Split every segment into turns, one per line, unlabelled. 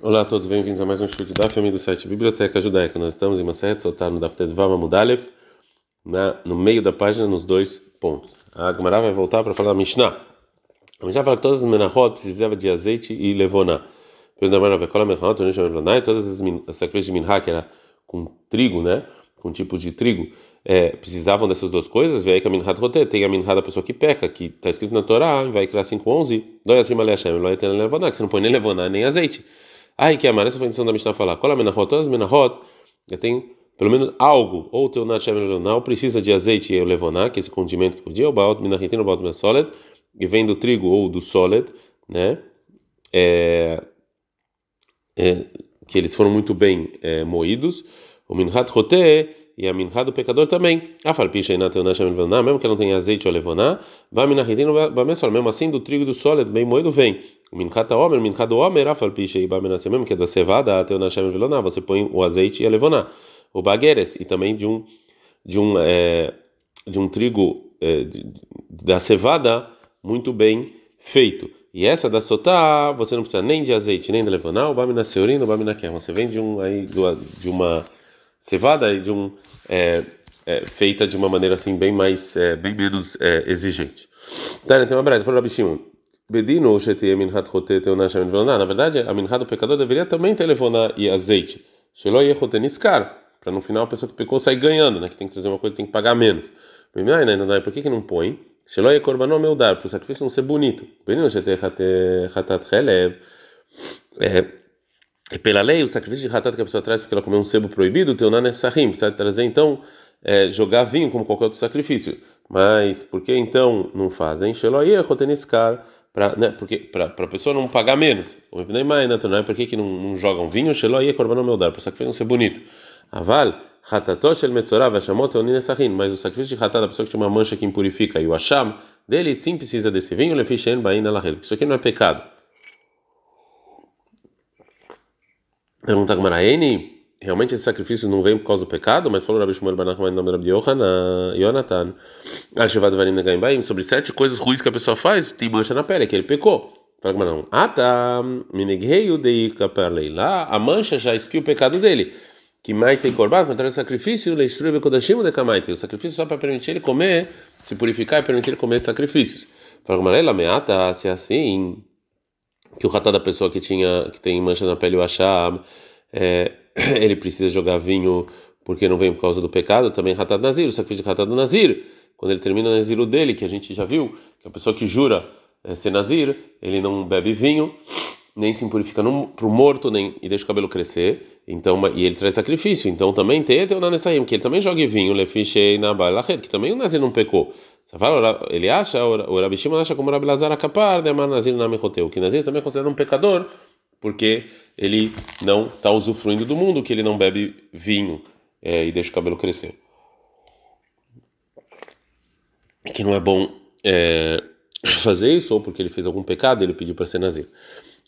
Olá a todos, bem-vindos a mais um chute da família do site Biblioteca Judaica. Nós estamos em uma série soltar no Daftet Vava Mudalev, na, no meio da página, nos dois pontos. A Gemara vai voltar para falar da Mishnah. A Mishnah fala que todas as menahot precisavam de azeite e levoná. Todas as sacrifícios de minha que era com trigo, né? Com um tipo de trigo, é, precisavam dessas duas coisas. Vem que a roté, tem a minhad da pessoa que peca, que está escrito na Torá, vai criar 5:11, dói acima de levoná, que você não põe nem levoná nem azeite. Aí que amar, essa foi a intenção da Mishnah falar. Qual a menahot? Todas as menahot já tem pelo menos algo, ou teu nachem levoná, precisa de azeite e levoná, que é esse condimento que podia, o baot minahitin, o baot minasoled, e vem do trigo ou do soled, né? É, é, que eles foram muito bem é, moídos. O minhat roté e a minha do pecador também. A farpicha e nateu nachem levoná, mesmo que não tenha azeite ou levoná, vai minahitin, vai mesmo assim do trigo e do soled, bem moído, vem. Minchata omer, minchata omer, afal piche iba menasem, mesmo que é da cevada, até o nashem veloná, você põe o azeite e a levoná. O bagueres, e também de um, de um, é, de um trigo é, da cevada muito bem feito. E essa da sotá, você não precisa nem de azeite, nem de levoná, o bamina seurino, o bamina quer. Você vem de, um, aí, de uma cevada e de um, é, é, feita de uma maneira assim bem mais, é, bem menos é, exigente. Tá, tem uma breve, falou Rabi Shimon. Bedino shetie minhat. Na verdade, a minhat do pecador deveria também ter levoná e azeite. Shelo yechoten iskar. Para no final a pessoa que pecou sair ganhando, né? Que tem que trazer uma coisa tem que pagar menos. Por que que não põe? Shelo yekorbanom eudar. Para o sacrifício não ser bonito. Bedino shetie chatat chelev. É, pela lei, o sacrifício de ratat que a pessoa traz porque ela comeu um sebo proibido, teu nan é sahim. Precisa trazer então, é, jogar vinho como qualquer outro sacrifício. Mas por que então não fazem? Shelo yechoten iskar para né, porque para a pessoa não pagar menos. O nem mais natural, por que que não, não jogam vinho? Shelo aí korban meu dar, para o sacrifício não ser bonito. Aval hatatosh el metzorah vashamot eonin esachin, mas o sacrifício de hatat da pessoa que tem uma mancha que impurifica e o asham dele sim precisa desse vinho lefishen bain alahel. Isso aqui não é pecado. Pergunta Gmaraeni realmente esse sacrifício não veio por causa do pecado, mas falou Rabi Shmuel Banachman em nome Rabi Yonatan, sobre sete coisas ruins que a pessoa faz, tem mancha na pele, que ele pecou. Fala não. Ah, tá. Minegreio de lá, a mancha já espiou o pecado dele. Que maite korban, contra o sacrifício, leistrube kodashim de kamaite. O sacrifício só para permitir ele comer, se purificar e permitir ele comer sacrifícios. Fala ela meata, se é assim, que o ratá da pessoa que tinha, que tem mancha na pele, o achar, é, ele precisa jogar vinho porque não vem por causa do pecado, também Hatad Nazir, o sacrifício de Hatad Nazir, quando ele termina o Nazir dele, que a gente já viu, que a pessoa que jura é, ser Nazir, ele não bebe vinho, nem se impurifica para o morto, nem e deixa o cabelo crescer, então e ele traz sacrifício, então também tem o Nanesaim, que ele também joga vinho, na que também o Nazir não pecou. Ele acha, o Rabi Shimon acha como o Rabi Lazar Akapar, de Amar Nazir na Mechoteu, que Nazir também é considerado um pecador, porque ele não está usufruindo do mundo, que ele não bebe vinho é, e deixa o cabelo crescer. Que não é bom é, fazer isso, ou porque ele fez algum pecado, ele pediu para ser nazir.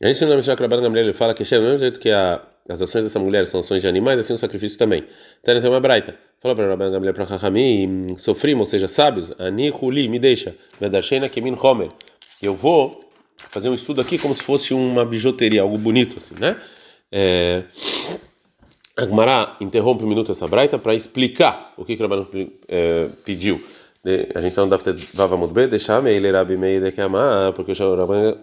A gente na Mishnah Krabar Gamliel ele fala que do mesmo jeito que a, as ações dessa mulher são ações de animais, assim o sacrifício também. Então tem uma braita. Fala para Rabban Gamliel para Chachami, sofrimos, ou seja, sábios, ani huli, me deixa, vedarshena kemin homer. Eu vou fazer um estudo aqui como se fosse uma bijuteria, algo bonito assim, né? É, a Gmará interrompe um minuto essa braita para explicar o que, que o Rabban é, pediu. A gente está no Daftet Vava Mudbe, deixar Meir Rabi Meir de Kamar, porque o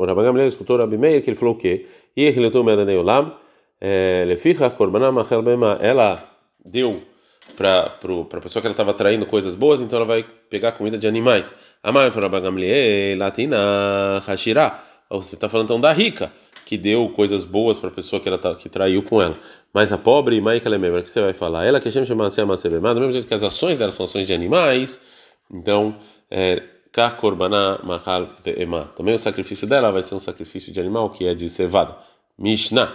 Rabban Gamliel escutou Rabi Meir que ele falou o quê? E ele letou Medanei Olam, é, Leficha Korbanah Machel Bema, ela deu para a pessoa que ela estava traindo coisas boas, então ela vai pegar comida de animais. Amar para Rabban Gamliel, Latina Hashirah, você está falando então da rica, que deu coisas boas para a pessoa que ela tá, que traiu com ela. Mas a pobre, ela lembra, que você vai falar? Ela que chama a ser do mesmo jeito que as ações dela são ações de animais, então, é, korbaná mahal ve'ema. Também o sacrifício dela vai ser um sacrifício de animal, que é de cevada. Mishnah,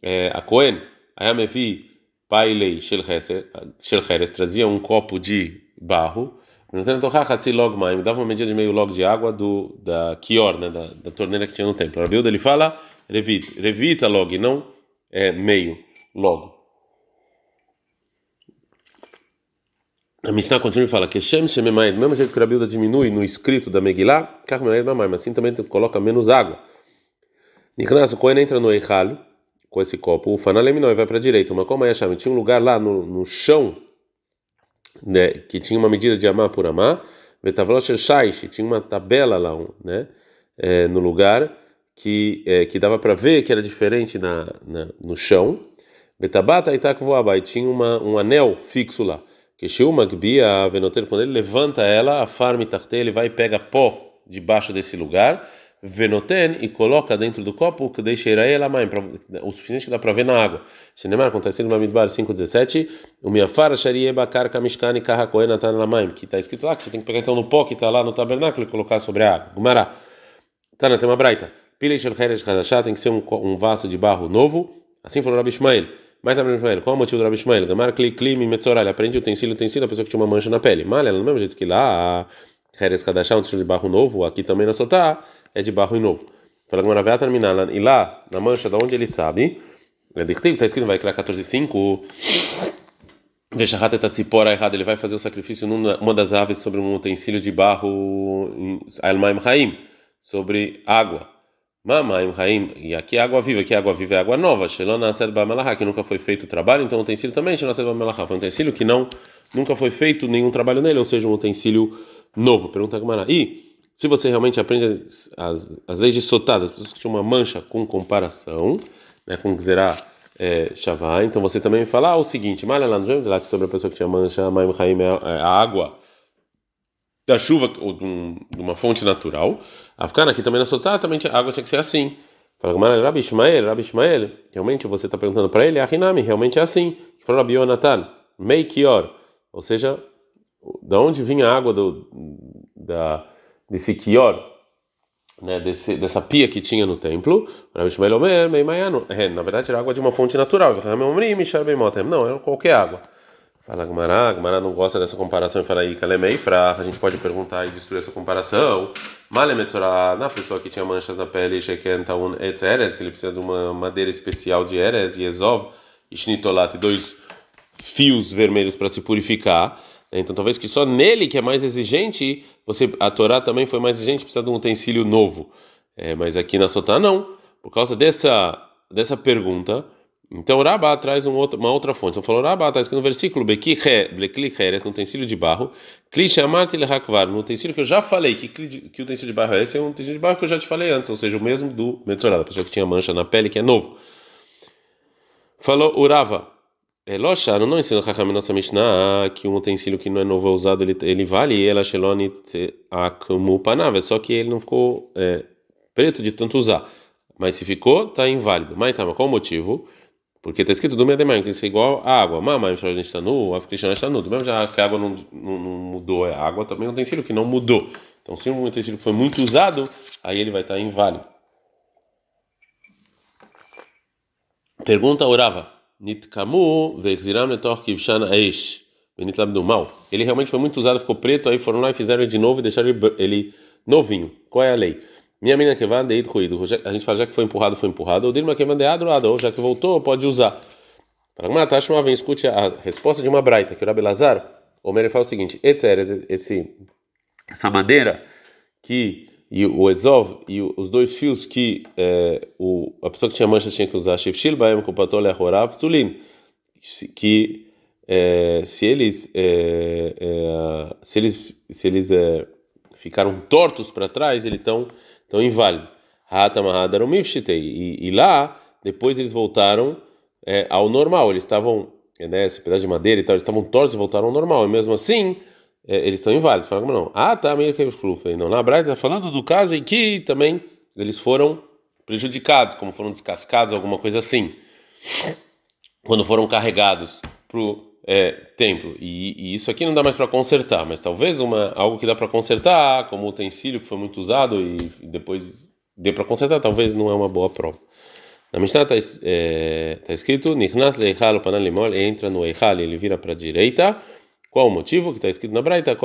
é, a Cohen, Ayamevi, Pailei, Shelcheres, trazia um copo de barro me dava uma medida de meio log de água do da Kior, né, da, da torneira que tinha no templo. Rabiuda ele fala revita, revita log, não é meio log. A Mishnah continua e fala que Shem do mesmo jeito que a Rabiuda diminui no escrito da Megillah, mas assim também coloca menos água. Niknas, o Cohen entra no Eichal com esse copo, o fanaleminoi vai para a direita, uma como chama tinha um lugar lá no, no chão, né, que tinha uma medida de amar por amar, Betavrosh Shaish, tinha uma tabela lá, né, é, no lugar que é, que dava para ver que era diferente na, na no chão. Betabata itakvoabai, tinha uma, um anel fixo lá. Que Shuma Gbia Venoter, quando ele levanta ela, a farm ele vai e pega pó debaixo desse lugar venoten e coloca dentro do copo que deixa ela mãe o suficiente que dá para ver na água. Shenemar acontece no Bamidbar 5:17, o miafara sharie bakar kamishkani kaha koenatan lamaim, que está escrito lá que você tem que pegar então no pó que está lá no tabernáculo e colocar sobre a água. Gumará. Tá na tema braita. Pilei shel cheresh hadashah tem que ser um, um vaso de barro novo. Assim falou Rabi Ishmael. Mas também Ishmael, qual é o motivo do Rabi Ishmael? Gamar kli kli mi metzoral, aprende utensílio, utensílio, a pessoa que tinha uma mancha na pele. Malha, do mesmo jeito que lá, cheresh hadashah, um de barro novo, aqui também na Sotá, é de barro novo. Fala que vai terminar e lá na mancha da onde ele sabe, é está escrito vai criar 14:5 Veshachat etatzipora errado, ele vai fazer o sacrifício numa das aves sobre um utensílio de barro almaim haim, sobre água. Mamaim haim, e aqui é água viva, aqui é água viva é água nova. Shelona aserba melahá, que nunca foi feito o trabalho, então o utensílio também shelona aserba melahá, foi um utensílio que não nunca foi feito nenhum trabalho nele, ou seja, um utensílio novo. Pergunta Gamara. E se você realmente aprende as, as leis de sotada, as pessoas que tinham uma mancha com comparação, né, com Gzerá é, Shavá, então você também fala ah, o seguinte: Malha lá no sobre a pessoa que tinha mancha, é, é a água da chuva ou de, um, de uma fonte natural. A ficar aqui também na sotada, também a água tinha que ser assim. Fala, Malha, Rabi Ishmael, Rabi Ishmael, realmente você está perguntando para ele, Ahinami, realmente é assim. Falou Rabi Yonatan, Meikior, ou seja, da onde vinha a água do, da desse kior, né, desse, dessa pia que tinha no templo, é, na verdade era água de uma fonte natural. Não, era qualquer água. Fala Gumará, Gumará não gosta dessa comparação e fala aí Kalemei a gente pode perguntar e destruir essa comparação. Malemetzorá, na pessoa que tinha manchas na pele, Sheken Taun Etzeres, que ele precisa de uma madeira especial de Eres e Ezov, e Shnitolat, dois fios vermelhos para se purificar. Então talvez que só nele que é mais exigente, você a Torá também foi mais exigente, precisa de um utensílio novo. É, mas aqui na Sotá não, por causa dessa dessa pergunta. Então Rabá traz um outro, uma outra fonte. Então falou Rabá, está escrito no versículo Bekli Heres, um utensílio de barro, Kli Shamat Hakvar, no utensílio que eu já falei, que, que o utensílio de barro é esse, é um utensílio de barro que eu já te falei antes, ou seja, o mesmo do Metzorah, a pessoa que tinha mancha na pele, que é novo. Falou Urava, Elosha, não ensina Hakam nossa Mishnah que um utensílio que não é novo é usado, ele, ele vale, ela Shelonit Akmupanav, só que ele não ficou é, preto de tanto usar. Mas se ficou, está inválido. Mas mas qual o motivo? Porque está escrito do Medemai, tem que ser igual a água. Mamãe, a gente está nu, a Krishna está nu. Mesmo já que a água não, não, não mudou, é água também é um utensílio que não mudou. Então, se um utensílio foi muito usado, aí ele vai estar tá inválido. Pergunta Orava. Nitkamu ve'chziram letor kivshan aish. Benitlabdu mal. Ele realmente foi muito usado, ficou preto, aí foram lá e fizeram ele de novo e deixaram ele, novinho. Qual é a lei? Minha menina que vai de ruído. A gente fala já que foi empurrado, foi empurrado. Ou dirma que vai ou já que voltou, pode usar. Para uma taxa, vez escute a resposta de uma braita, que o Rabelazar, o Mere fala o seguinte: esse, esse, essa madeira que e o Ezov e os dois fios que é, o, a pessoa que tinha manchas tinha que usar Shifshil Baem Kupatol Ahorav Tzulin que é, se eles é, é, se eles se eles é, ficaram tortos para trás eles estão tão inválidos. E, e lá depois eles voltaram é, ao normal. Eles estavam né, esse pedaço de madeira e tal eles estavam tortos e voltaram ao normal. E mesmo assim eles estão inválidos. Fala como não? Ah, tá, meio que flufei. Não, na Braita está falando do caso em que também eles foram prejudicados, como foram descascados, alguma coisa assim, quando foram carregados para o é, templo. E, e, isso aqui não dá mais para consertar, mas talvez uma algo que dá para consertar, como utensílio que foi muito usado e, e depois deu para consertar, talvez não é uma boa prova. Na Mishnah está é, tá escrito: Nichnas leichal panalimol, entra no eichal, ele vira para a direita qual o motivo que está escrito na Braita?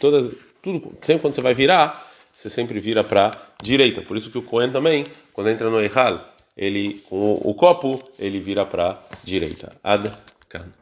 Todas, tudo, sempre quando você vai virar, você sempre vira para direita. Por isso que o Cohen também, quando entra no Eihal, ele com o, o copo, ele vira para direita. Ad kan.